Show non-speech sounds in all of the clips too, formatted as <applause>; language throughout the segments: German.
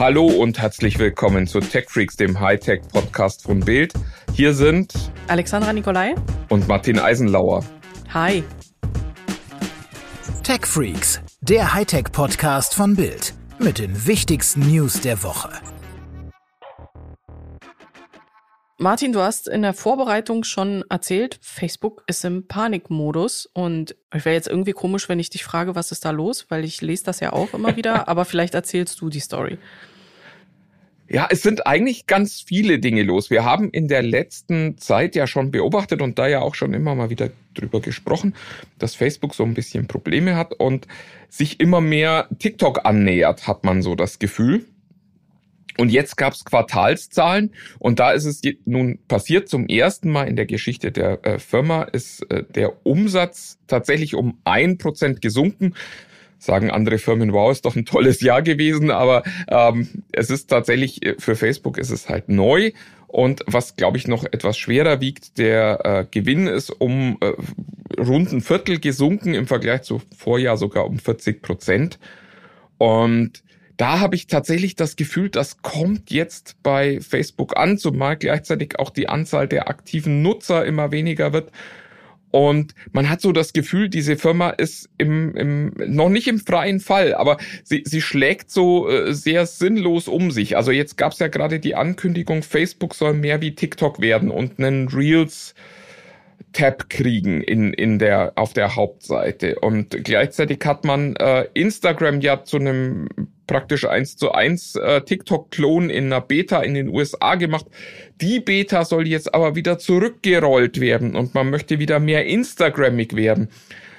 Hallo und herzlich willkommen zu TechFreaks, dem Hightech-Podcast von Bild. Hier sind Alexandra Nikolai und Martin Eisenlauer. Hi. TechFreaks, der Hightech-Podcast von Bild mit den wichtigsten News der Woche. Martin, du hast in der Vorbereitung schon erzählt, Facebook ist im Panikmodus und es wäre jetzt irgendwie komisch, wenn ich dich frage, was ist da los, weil ich lese das ja auch immer wieder, <laughs> aber vielleicht erzählst du die Story. Ja, es sind eigentlich ganz viele Dinge los. Wir haben in der letzten Zeit ja schon beobachtet und da ja auch schon immer mal wieder drüber gesprochen, dass Facebook so ein bisschen Probleme hat und sich immer mehr TikTok annähert, hat man so das Gefühl. Und jetzt gab es Quartalszahlen und da ist es nun passiert, zum ersten Mal in der Geschichte der äh, Firma ist äh, der Umsatz tatsächlich um ein Prozent gesunken. Sagen andere Firmen, wow, ist doch ein tolles Jahr gewesen, aber ähm, es ist tatsächlich äh, für Facebook ist es halt neu. Und was, glaube ich, noch etwas schwerer wiegt, der äh, Gewinn ist um äh, rund ein Viertel gesunken im Vergleich zu Vorjahr sogar um 40 Prozent. Und da habe ich tatsächlich das Gefühl, das kommt jetzt bei Facebook an, zumal gleichzeitig auch die Anzahl der aktiven Nutzer immer weniger wird. Und man hat so das Gefühl, diese Firma ist im, im noch nicht im freien Fall, aber sie, sie schlägt so äh, sehr sinnlos um sich. Also jetzt gab es ja gerade die Ankündigung, Facebook soll mehr wie TikTok werden und einen Reels Tab kriegen in, in der, auf der Hauptseite. Und gleichzeitig hat man äh, Instagram ja zu einem praktisch eins zu eins äh, TikTok-Klon in einer Beta in den USA gemacht. Die Beta soll jetzt aber wieder zurückgerollt werden und man möchte wieder mehr Instagrammig werden.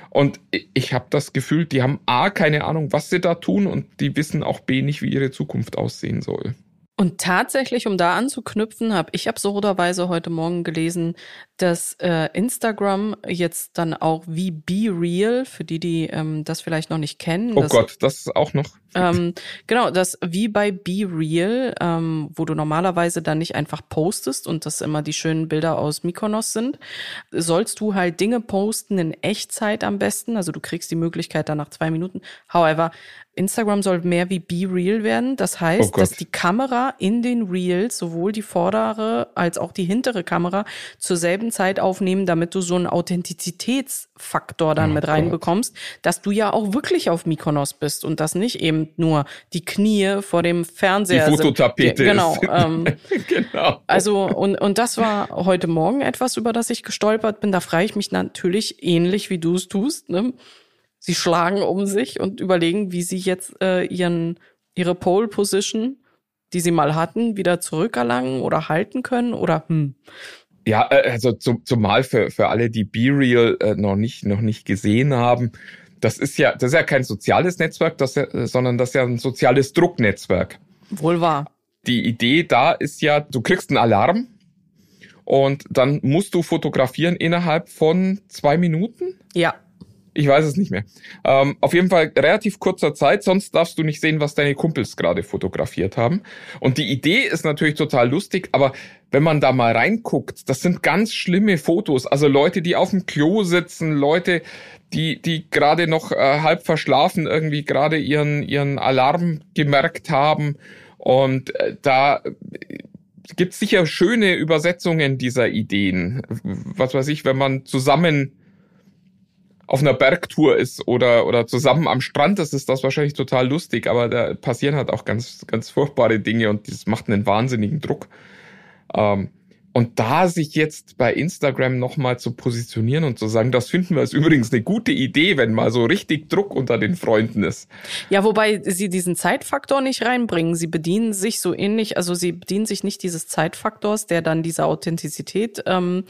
Und ich habe das Gefühl, die haben A, keine Ahnung, was sie da tun und die wissen auch B, nicht, wie ihre Zukunft aussehen soll. Und tatsächlich, um da anzuknüpfen, habe ich absurderweise heute Morgen gelesen, dass äh, Instagram jetzt dann auch wie Be Real, für die, die ähm, das vielleicht noch nicht kennen. Oh Gott, das ist auch noch. Ähm, genau, das wie bei Be Real, ähm, wo du normalerweise dann nicht einfach postest und das immer die schönen Bilder aus Mykonos sind, sollst du halt Dinge posten in Echtzeit am besten. Also du kriegst die Möglichkeit dann nach zwei Minuten. However, Instagram soll mehr wie Be Real werden. Das heißt, oh dass die Kamera in den Reels sowohl die vordere als auch die hintere Kamera zur selben Zeit aufnehmen, damit du so einen Authentizitätsfaktor dann oh mit reinbekommst, dass du ja auch wirklich auf Mykonos bist und das nicht eben nur die Knie vor dem Fernseher die Fototapete sind. Genau. Ähm, <laughs> genau. Also und und das war heute Morgen etwas, über das ich gestolpert bin. Da frage ich mich natürlich ähnlich wie du es tust. Ne? Sie schlagen um sich und überlegen, wie sie jetzt äh, ihren, ihre Pole Position, die sie mal hatten, wieder zurückerlangen oder halten können oder hm. Ja, äh, also zum, zumal für, für alle, die BeReal äh, noch nicht, noch nicht gesehen haben, das ist ja, das ist ja kein soziales Netzwerk, das, sondern das ist ja ein soziales Drucknetzwerk. Wohl wahr. Die Idee da ist ja, du kriegst einen Alarm und dann musst du fotografieren innerhalb von zwei Minuten. Ja. Ich weiß es nicht mehr. Ähm, auf jeden Fall relativ kurzer Zeit, sonst darfst du nicht sehen, was deine Kumpels gerade fotografiert haben. Und die Idee ist natürlich total lustig, aber wenn man da mal reinguckt, das sind ganz schlimme Fotos. Also Leute, die auf dem Klo sitzen, Leute, die, die gerade noch äh, halb verschlafen irgendwie gerade ihren, ihren Alarm gemerkt haben. Und äh, da gibt sicher schöne Übersetzungen dieser Ideen. Was weiß ich, wenn man zusammen auf einer Bergtour ist oder, oder zusammen am Strand ist, ist das wahrscheinlich total lustig, aber da passieren halt auch ganz, ganz furchtbare Dinge und das macht einen wahnsinnigen Druck. Ähm, und da sich jetzt bei Instagram nochmal zu positionieren und zu sagen, das finden wir ist übrigens eine gute Idee, wenn mal so richtig Druck unter den Freunden ist. Ja, wobei sie diesen Zeitfaktor nicht reinbringen. Sie bedienen sich so ähnlich, also sie bedienen sich nicht dieses Zeitfaktors, der dann diese Authentizität ähm,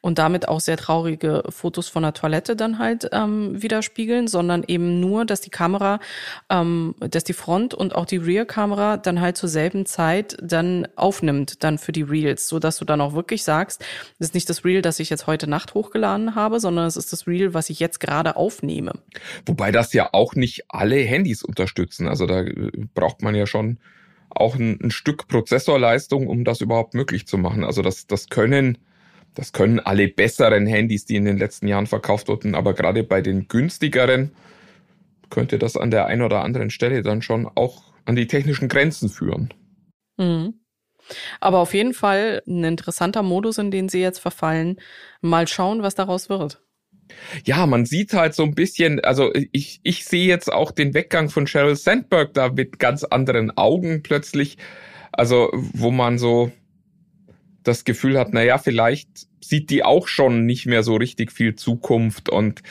und damit auch sehr traurige Fotos von der Toilette dann halt ähm, widerspiegeln, sondern eben nur, dass die Kamera, ähm, dass die Front und auch die Rear-Kamera dann halt zur selben Zeit dann aufnimmt, dann für die Reels, so dass du dann auch wirklich sagst, das ist nicht das Reel, das ich jetzt heute Nacht hochgeladen habe, sondern es ist das Reel, was ich jetzt gerade aufnehme. Wobei das ja auch nicht alle Handys unterstützen. Also da äh, braucht man ja schon auch ein, ein Stück Prozessorleistung, um das überhaupt möglich zu machen. Also das, das können das können alle besseren Handys, die in den letzten Jahren verkauft wurden, aber gerade bei den günstigeren könnte das an der einen oder anderen Stelle dann schon auch an die technischen Grenzen führen. Mhm. Aber auf jeden Fall ein interessanter Modus, in den sie jetzt verfallen. Mal schauen, was daraus wird. Ja, man sieht halt so ein bisschen, also ich, ich sehe jetzt auch den Weggang von Sheryl Sandberg da mit ganz anderen Augen plötzlich. Also, wo man so das Gefühl hat, naja, vielleicht sieht die auch schon nicht mehr so richtig viel Zukunft und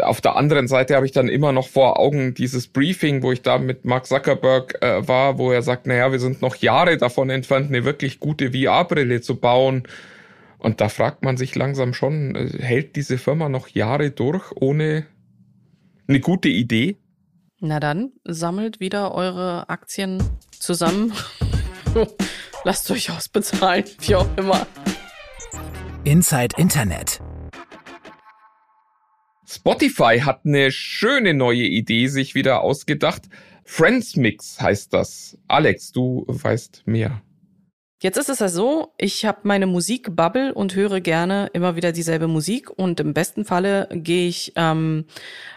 auf der anderen Seite habe ich dann immer noch vor Augen dieses Briefing, wo ich da mit Mark Zuckerberg äh, war, wo er sagt, naja, wir sind noch Jahre davon entfernt, eine wirklich gute VR-Brille zu bauen. Und da fragt man sich langsam schon, äh, hält diese Firma noch Jahre durch ohne eine gute Idee? Na dann, sammelt wieder eure Aktien zusammen. <laughs> Lasst euch ausbezahlen, wie auch immer. Inside Internet. Spotify hat eine schöne neue Idee sich wieder ausgedacht. Friends Mix heißt das. Alex, du weißt mehr. Jetzt ist es ja so, ich habe meine Musikbubble und höre gerne immer wieder dieselbe Musik und im besten Falle gehe ich ähm,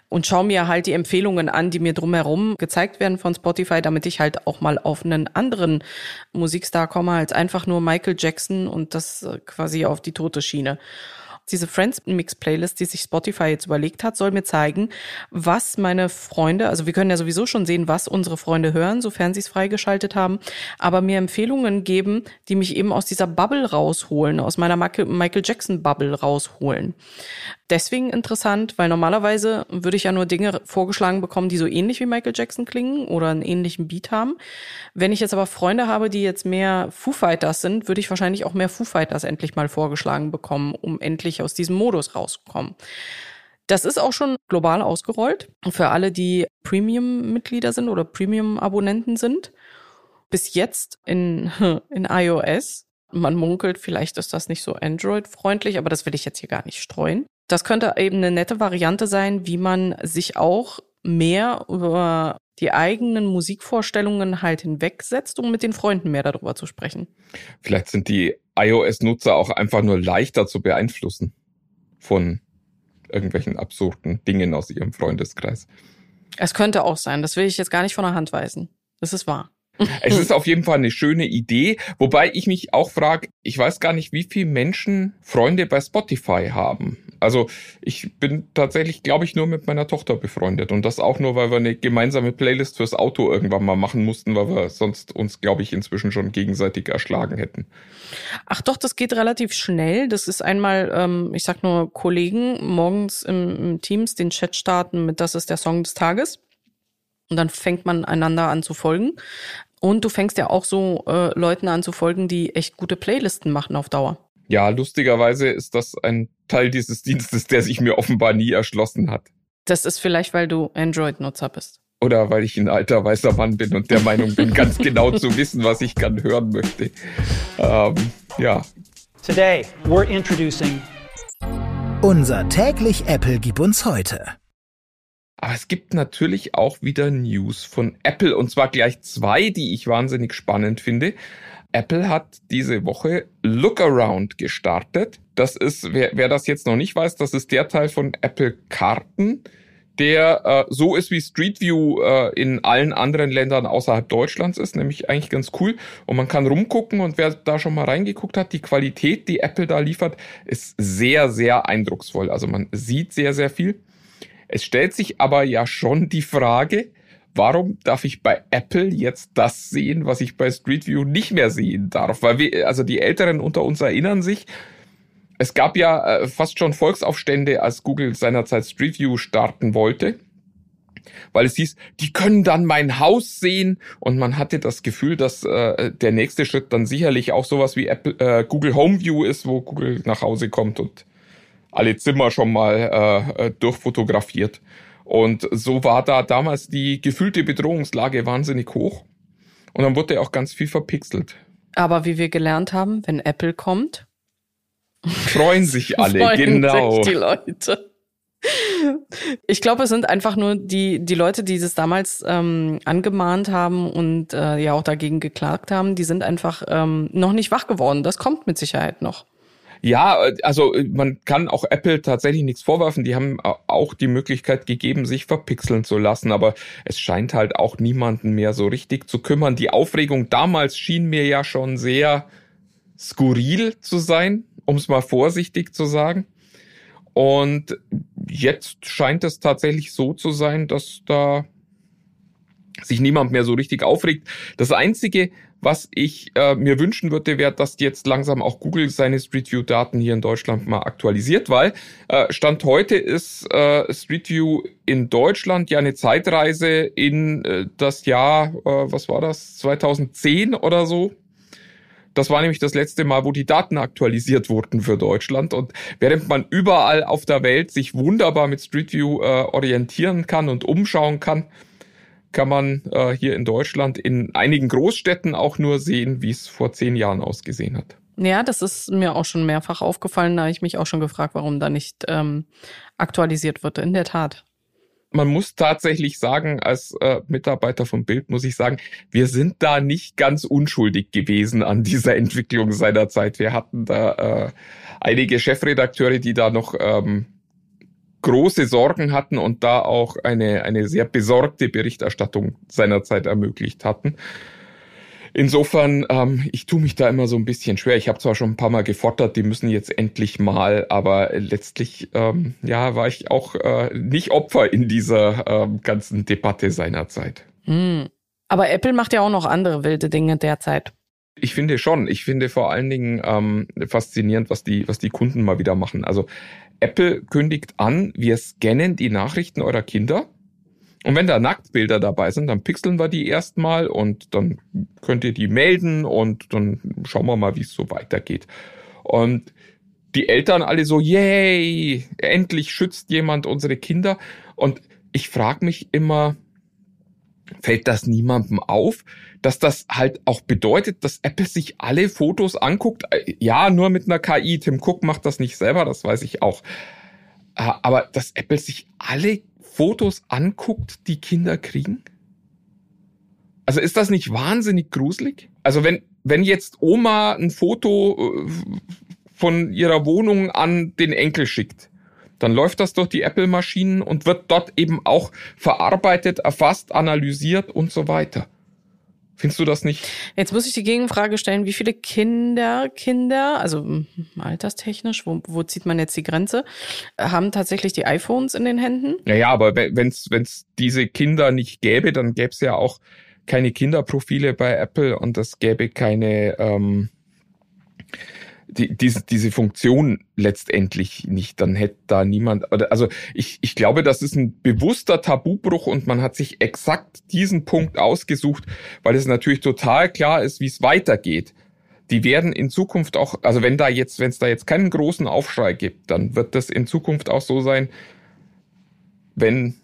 und schaue mir halt die Empfehlungen an, die mir drumherum gezeigt werden von Spotify, damit ich halt auch mal auf einen anderen Musikstar komme als einfach nur Michael Jackson und das äh, quasi auf die tote Schiene. Diese Friends Mix Playlist, die sich Spotify jetzt überlegt hat, soll mir zeigen, was meine Freunde, also wir können ja sowieso schon sehen, was unsere Freunde hören, sofern sie es freigeschaltet haben, aber mir Empfehlungen geben, die mich eben aus dieser Bubble rausholen, aus meiner Michael Jackson Bubble rausholen. Deswegen interessant, weil normalerweise würde ich ja nur Dinge vorgeschlagen bekommen, die so ähnlich wie Michael Jackson klingen oder einen ähnlichen Beat haben. Wenn ich jetzt aber Freunde habe, die jetzt mehr Foo Fighters sind, würde ich wahrscheinlich auch mehr Foo Fighters endlich mal vorgeschlagen bekommen, um endlich aus diesem Modus rauskommen. Das ist auch schon global ausgerollt für alle, die Premium-Mitglieder sind oder Premium-Abonnenten sind. Bis jetzt in, <laughs> in iOS. Man munkelt, vielleicht ist das nicht so Android-freundlich, aber das will ich jetzt hier gar nicht streuen. Das könnte eben eine nette Variante sein, wie man sich auch mehr über die eigenen Musikvorstellungen halt hinwegsetzt, um mit den Freunden mehr darüber zu sprechen. Vielleicht sind die iOS-Nutzer auch einfach nur leichter zu beeinflussen von irgendwelchen absurden Dingen aus ihrem Freundeskreis. Es könnte auch sein, das will ich jetzt gar nicht von der Hand weisen. Das ist wahr. <laughs> Es ist auf jeden Fall eine schöne Idee, wobei ich mich auch frage, ich weiß gar nicht, wie viele Menschen Freunde bei Spotify haben. Also ich bin tatsächlich, glaube ich, nur mit meiner Tochter befreundet und das auch nur, weil wir eine gemeinsame Playlist fürs Auto irgendwann mal machen mussten, weil wir sonst uns, glaube ich, inzwischen schon gegenseitig erschlagen hätten. Ach doch, das geht relativ schnell. Das ist einmal, ähm, ich sag nur Kollegen morgens im, im Teams den Chat starten mit, das ist der Song des Tages. Und dann fängt man einander an zu folgen. Und du fängst ja auch so äh, Leuten an zu folgen, die echt gute Playlisten machen auf Dauer. Ja, lustigerweise ist das ein Teil dieses Dienstes, der sich mir offenbar nie erschlossen hat. Das ist vielleicht, weil du Android-Nutzer bist. Oder weil ich ein alter weißer Mann bin und der Meinung bin, <laughs> ganz genau zu wissen, was ich gern hören möchte. Ähm, ja. Today we're introducing unser täglich Apple gib uns heute. Aber es gibt natürlich auch wieder News von Apple und zwar gleich zwei, die ich wahnsinnig spannend finde. Apple hat diese Woche Lookaround gestartet. Das ist, wer, wer das jetzt noch nicht weiß, das ist der Teil von Apple Karten, der äh, so ist wie Street View äh, in allen anderen Ländern außerhalb Deutschlands ist, nämlich eigentlich ganz cool. Und man kann rumgucken und wer da schon mal reingeguckt hat, die Qualität, die Apple da liefert, ist sehr, sehr eindrucksvoll. Also man sieht sehr, sehr viel. Es stellt sich aber ja schon die Frage, warum darf ich bei Apple jetzt das sehen, was ich bei Street View nicht mehr sehen darf? Weil wir, also die Älteren unter uns erinnern sich, es gab ja äh, fast schon Volksaufstände, als Google seinerzeit Street View starten wollte. Weil es hieß, die können dann mein Haus sehen und man hatte das Gefühl, dass äh, der nächste Schritt dann sicherlich auch sowas wie Apple, äh, Google Home View ist, wo Google nach Hause kommt und alle Zimmer schon mal äh, äh, durchfotografiert. Und so war da damals die gefühlte Bedrohungslage wahnsinnig hoch. Und dann wurde auch ganz viel verpixelt. Aber wie wir gelernt haben, wenn Apple kommt, freuen sich <laughs> alle, freuen genau. Sich die Leute. Ich glaube, es sind einfach nur die, die Leute, die es damals ähm, angemahnt haben und äh, ja auch dagegen geklagt haben, die sind einfach ähm, noch nicht wach geworden. Das kommt mit Sicherheit noch. Ja, also man kann auch Apple tatsächlich nichts vorwerfen. Die haben auch die Möglichkeit gegeben, sich verpixeln zu lassen, aber es scheint halt auch niemanden mehr so richtig zu kümmern. Die Aufregung damals schien mir ja schon sehr skurril zu sein, um es mal vorsichtig zu sagen. Und jetzt scheint es tatsächlich so zu sein, dass da sich niemand mehr so richtig aufregt. Das Einzige, was ich äh, mir wünschen würde, wäre, dass jetzt langsam auch Google seine Street View Daten hier in Deutschland mal aktualisiert, weil äh, Stand heute ist äh, Street View in Deutschland ja eine Zeitreise in äh, das Jahr, äh, was war das, 2010 oder so. Das war nämlich das letzte Mal, wo die Daten aktualisiert wurden für Deutschland. Und während man überall auf der Welt sich wunderbar mit Street View äh, orientieren kann und umschauen kann, kann man äh, hier in Deutschland in einigen Großstädten auch nur sehen, wie es vor zehn Jahren ausgesehen hat. Ja, das ist mir auch schon mehrfach aufgefallen. Da habe ich mich auch schon gefragt, warum da nicht ähm, aktualisiert wird. In der Tat. Man muss tatsächlich sagen, als äh, Mitarbeiter vom Bild muss ich sagen, wir sind da nicht ganz unschuldig gewesen an dieser <laughs> Entwicklung seiner Zeit. Wir hatten da äh, einige Chefredakteure, die da noch ähm, große Sorgen hatten und da auch eine, eine sehr besorgte Berichterstattung seinerzeit ermöglicht hatten. Insofern, ähm, ich tue mich da immer so ein bisschen schwer. Ich habe zwar schon ein paar Mal gefordert, die müssen jetzt endlich mal, aber letztlich, ähm, ja, war ich auch äh, nicht Opfer in dieser ähm, ganzen Debatte seinerzeit. Hm. Aber Apple macht ja auch noch andere wilde Dinge derzeit. Ich finde schon. Ich finde vor allen Dingen ähm, faszinierend, was die, was die Kunden mal wieder machen. Also Apple kündigt an, wir scannen die Nachrichten eurer Kinder. Und wenn da Nacktbilder dabei sind, dann pixeln wir die erstmal und dann könnt ihr die melden und dann schauen wir mal, wie es so weitergeht. Und die Eltern alle so, yay, endlich schützt jemand unsere Kinder. Und ich frage mich immer, fällt das niemandem auf, dass das halt auch bedeutet, dass Apple sich alle Fotos anguckt. Ja, nur mit einer KI. Tim Cook macht das nicht selber, das weiß ich auch. Äh, aber dass Apple sich alle Fotos anguckt, die Kinder kriegen? Also ist das nicht wahnsinnig gruselig? Also wenn, wenn jetzt Oma ein Foto äh, von ihrer Wohnung an den Enkel schickt, dann läuft das durch die Apple-Maschinen und wird dort eben auch verarbeitet, erfasst, analysiert und so weiter. Findest du das nicht? Jetzt muss ich die Gegenfrage stellen, wie viele Kinder, Kinder, also hm, alterstechnisch, wo, wo zieht man jetzt die Grenze, haben tatsächlich die iPhones in den Händen? Naja, aber wenn es diese Kinder nicht gäbe, dann gäbe es ja auch keine Kinderprofile bei Apple und es gäbe keine ähm, die, diese, diese Funktion letztendlich nicht, dann hätte da niemand, also ich, ich glaube, das ist ein bewusster Tabubruch und man hat sich exakt diesen Punkt ausgesucht, weil es natürlich total klar ist, wie es weitergeht. Die werden in Zukunft auch, also wenn da jetzt, wenn es da jetzt keinen großen Aufschrei gibt, dann wird das in Zukunft auch so sein, wenn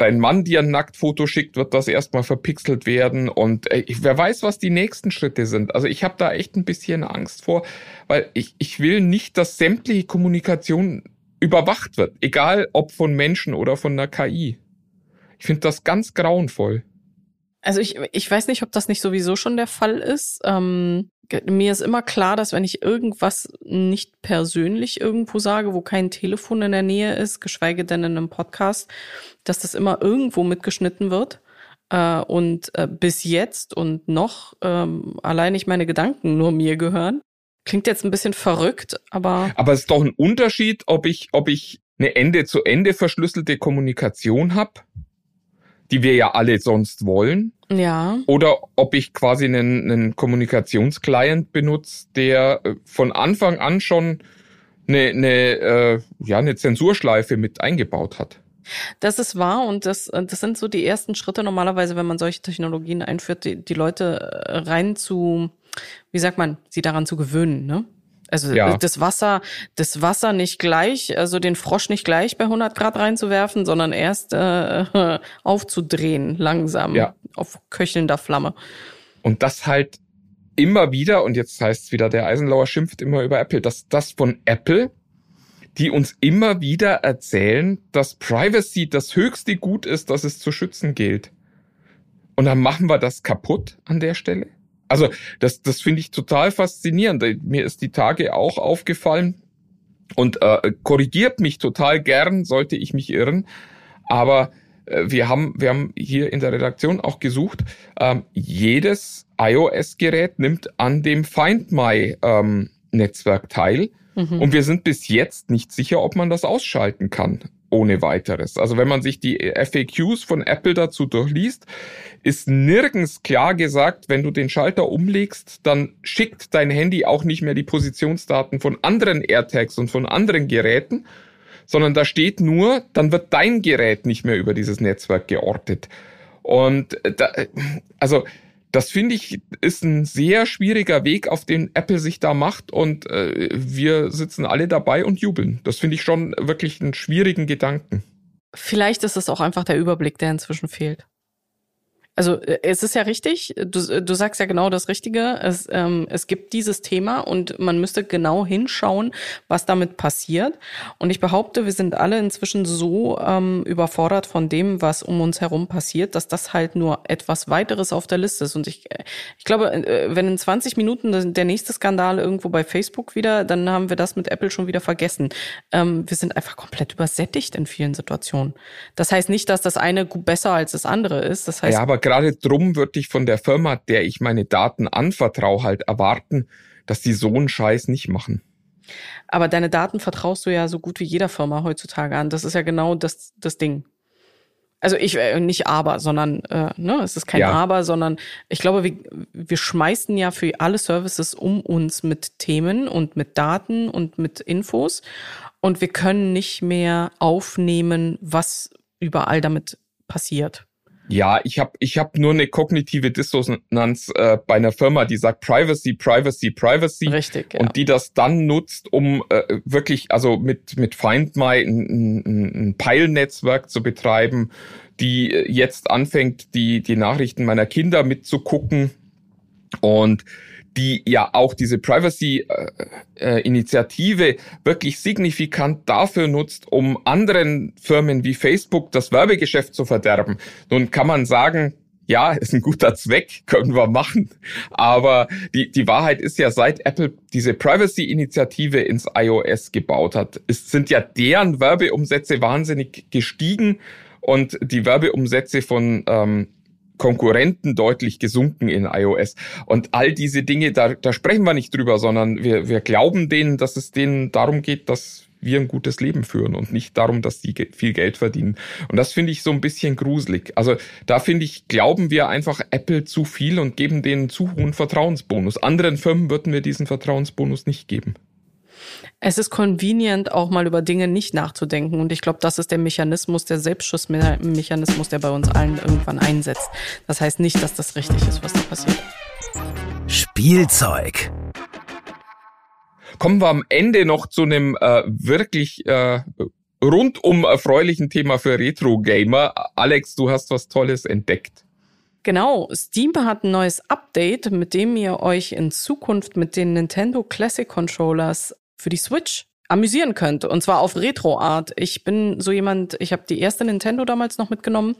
dein Mann dir ein Nacktfoto schickt, wird das erstmal verpixelt werden und äh, wer weiß, was die nächsten Schritte sind. Also ich habe da echt ein bisschen Angst vor, weil ich, ich will nicht, dass sämtliche Kommunikation überwacht wird, egal ob von Menschen oder von einer KI. Ich finde das ganz grauenvoll. Also ich, ich weiß nicht, ob das nicht sowieso schon der Fall ist. Ähm, mir ist immer klar, dass wenn ich irgendwas nicht persönlich irgendwo sage, wo kein Telefon in der Nähe ist, geschweige denn in einem Podcast, dass das immer irgendwo mitgeschnitten wird. Äh, und äh, bis jetzt und noch ähm, allein nicht meine Gedanken nur mir gehören. Klingt jetzt ein bisschen verrückt, aber. Aber es ist doch ein Unterschied, ob ich, ob ich eine Ende-zu-Ende verschlüsselte Kommunikation habe die wir ja alle sonst wollen. Ja. Oder ob ich quasi einen, einen Kommunikationsclient benutze, der äh, von Anfang an schon eine, eine, äh, ja, eine Zensurschleife mit eingebaut hat. Das ist wahr und das, äh, das sind so die ersten Schritte normalerweise, wenn man solche Technologien einführt, die, die Leute äh, rein zu, wie sagt man, sie daran zu gewöhnen, ne? Also ja. das Wasser, das Wasser nicht gleich, also den Frosch nicht gleich bei 100 Grad reinzuwerfen, sondern erst äh, <laughs> aufzudrehen, langsam, ja. auf köchelnder Flamme. Und das halt immer wieder, und jetzt heißt es wieder, der Eisenlauer schimpft immer über Apple, dass das von Apple, die uns immer wieder erzählen, dass Privacy das höchste Gut ist, das es zu schützen gilt. Und dann machen wir das kaputt an der Stelle. Also das, das finde ich total faszinierend. Mir ist die Tage auch aufgefallen und äh, korrigiert mich total gern, sollte ich mich irren. Aber äh, wir haben, wir haben hier in der Redaktion auch gesucht, ähm, jedes iOS-Gerät nimmt an dem Find My ähm, Netzwerk teil. Mhm. Und wir sind bis jetzt nicht sicher, ob man das ausschalten kann ohne weiteres. Also wenn man sich die FAQs von Apple dazu durchliest, ist nirgends klar gesagt, wenn du den Schalter umlegst, dann schickt dein Handy auch nicht mehr die Positionsdaten von anderen AirTags und von anderen Geräten, sondern da steht nur, dann wird dein Gerät nicht mehr über dieses Netzwerk geortet. Und da, also das finde ich ist ein sehr schwieriger Weg, auf den Apple sich da macht und äh, wir sitzen alle dabei und jubeln. Das finde ich schon wirklich einen schwierigen Gedanken. Vielleicht ist es auch einfach der Überblick, der inzwischen fehlt. Also äh, es ist ja richtig, du, du sagst ja genau das Richtige. Es, ähm, es gibt dieses Thema und man müsste genau hinschauen, was damit passiert. Und ich behaupte, wir sind alle inzwischen so ähm, überfordert von dem, was um uns herum passiert, dass das halt nur etwas weiteres auf der Liste ist. Und ich, ich glaube, äh, wenn in 20 Minuten der nächste Skandal irgendwo bei Facebook wieder, dann haben wir das mit Apple schon wieder vergessen. Ähm, wir sind einfach komplett übersättigt in vielen Situationen. Das heißt nicht, dass das eine besser als das andere ist. Das heißt, ja, aber gerade drum würde ich von der Firma, der ich meine Daten anvertraue, halt erwarten, dass die so einen Scheiß nicht machen. Aber deine Daten vertraust du ja so gut wie jeder Firma heutzutage an. Das ist ja genau das, das Ding. Also ich äh, nicht aber, sondern äh, ne, es ist kein ja. aber, sondern ich glaube, wir, wir schmeißen ja für alle Services um uns mit Themen und mit Daten und mit Infos und wir können nicht mehr aufnehmen, was überall damit passiert. Ja, ich habe ich hab nur eine kognitive Dissonanz äh, bei einer Firma, die sagt Privacy, Privacy, Privacy. Richtig. Ja. Und die das dann nutzt, um äh, wirklich, also mit, mit Find My ein, ein, ein Peilnetzwerk zu betreiben, die jetzt anfängt, die, die Nachrichten meiner Kinder mitzugucken. Und die ja auch diese Privacy-Initiative äh, wirklich signifikant dafür nutzt, um anderen Firmen wie Facebook das Werbegeschäft zu verderben. Nun kann man sagen, ja, <laughs> ist ein guter Zweck, können wir machen. Aber die, die Wahrheit ist ja, seit Apple diese Privacy-Initiative ins iOS gebaut hat, ist, sind ja deren Werbeumsätze wahnsinnig gestiegen und die Werbeumsätze von ähm, Konkurrenten deutlich gesunken in iOS. Und all diese Dinge, da, da sprechen wir nicht drüber, sondern wir, wir glauben denen, dass es denen darum geht, dass wir ein gutes Leben führen und nicht darum, dass die viel Geld verdienen. Und das finde ich so ein bisschen gruselig. Also da finde ich, glauben wir einfach Apple zu viel und geben denen zu hohen Vertrauensbonus. Anderen Firmen würden wir diesen Vertrauensbonus nicht geben. Es ist convenient, auch mal über Dinge nicht nachzudenken. Und ich glaube, das ist der Mechanismus, der Selbstschussmechanismus, der bei uns allen irgendwann einsetzt. Das heißt nicht, dass das richtig ist, was da passiert. Spielzeug. Kommen wir am Ende noch zu einem äh, wirklich äh, rundum erfreulichen Thema für Retro-Gamer. Alex, du hast was Tolles entdeckt. Genau, Steam hat ein neues Update, mit dem ihr euch in Zukunft mit den Nintendo Classic Controllers für die Switch amüsieren könnt. Und zwar auf Retro-Art. Ich bin so jemand, ich habe die erste Nintendo damals noch mitgenommen,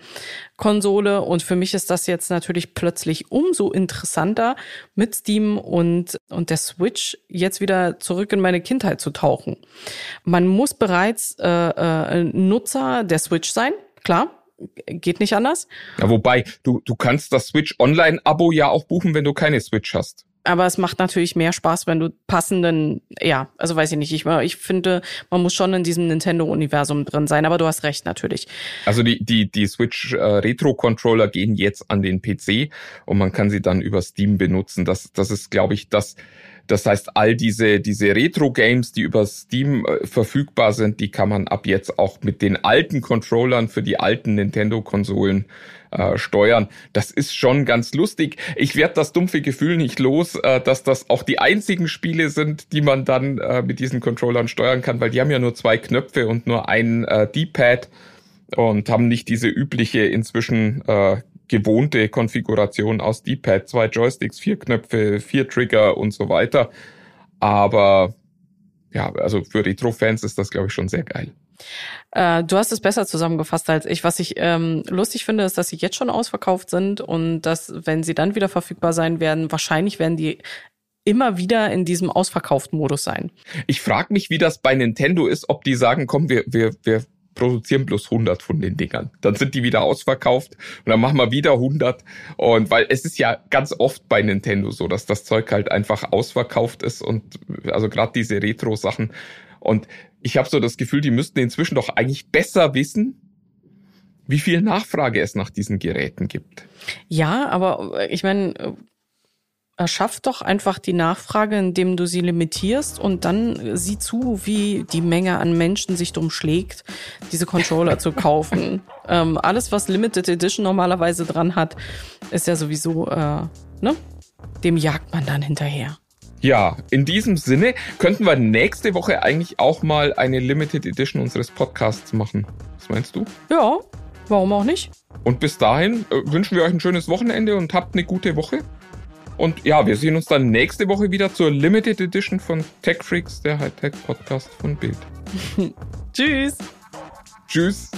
Konsole. Und für mich ist das jetzt natürlich plötzlich umso interessanter, mit Steam und, und der Switch jetzt wieder zurück in meine Kindheit zu tauchen. Man muss bereits äh, äh, Nutzer der Switch sein, klar geht nicht anders. Ja, wobei, du, du kannst das Switch Online-Abo ja auch buchen, wenn du keine Switch hast. Aber es macht natürlich mehr Spaß, wenn du passenden, ja, also weiß ich nicht, ich, ich finde, man muss schon in diesem Nintendo-Universum drin sein, aber du hast recht natürlich. Also die, die, die Switch äh, Retro-Controller gehen jetzt an den PC und man kann sie dann über Steam benutzen. Das, das ist, glaube ich, das, das heißt, all diese, diese Retro-Games, die über Steam äh, verfügbar sind, die kann man ab jetzt auch mit den alten Controllern für die alten Nintendo-Konsolen äh, steuern. Das ist schon ganz lustig. Ich werde das dumpfe Gefühl nicht los, äh, dass das auch die einzigen Spiele sind, die man dann äh, mit diesen Controllern steuern kann, weil die haben ja nur zwei Knöpfe und nur ein äh, D-Pad und haben nicht diese übliche inzwischen äh, gewohnte Konfiguration aus D-Pad, zwei Joysticks, vier Knöpfe, vier Trigger und so weiter. Aber ja, also für Retro-Fans ist das, glaube ich, schon sehr geil. Äh, du hast es besser zusammengefasst als ich. Was ich ähm, lustig finde, ist, dass sie jetzt schon ausverkauft sind und dass, wenn sie dann wieder verfügbar sein werden, wahrscheinlich werden die immer wieder in diesem ausverkauften Modus sein. Ich frage mich, wie das bei Nintendo ist, ob die sagen, komm, wir, wir, wir produzieren bloß 100 von den Dingern. Dann sind die wieder ausverkauft und dann machen wir wieder 100. Und weil es ist ja ganz oft bei Nintendo so, dass das Zeug halt einfach ausverkauft ist und also gerade diese Retro-Sachen. Und ich habe so das Gefühl, die müssten inzwischen doch eigentlich besser wissen, wie viel Nachfrage es nach diesen Geräten gibt. Ja, aber ich meine, Erschaff doch einfach die Nachfrage, indem du sie limitierst und dann sieh zu, wie die Menge an Menschen sich drum schlägt, diese Controller zu kaufen. <laughs> Ähm, alles, was Limited Edition normalerweise dran hat, ist ja sowieso, äh, ne? Dem jagt man dann hinterher. Ja, in diesem Sinne könnten wir nächste Woche eigentlich auch mal eine Limited Edition unseres Podcasts machen. Was meinst du? Ja, warum auch nicht? Und bis dahin äh, wünschen wir euch ein schönes Wochenende und habt eine gute Woche. Und ja, wir sehen uns dann nächste Woche wieder zur Limited Edition von Tech Freaks, der Hightech Podcast von Bild. <laughs> Tschüss. Tschüss.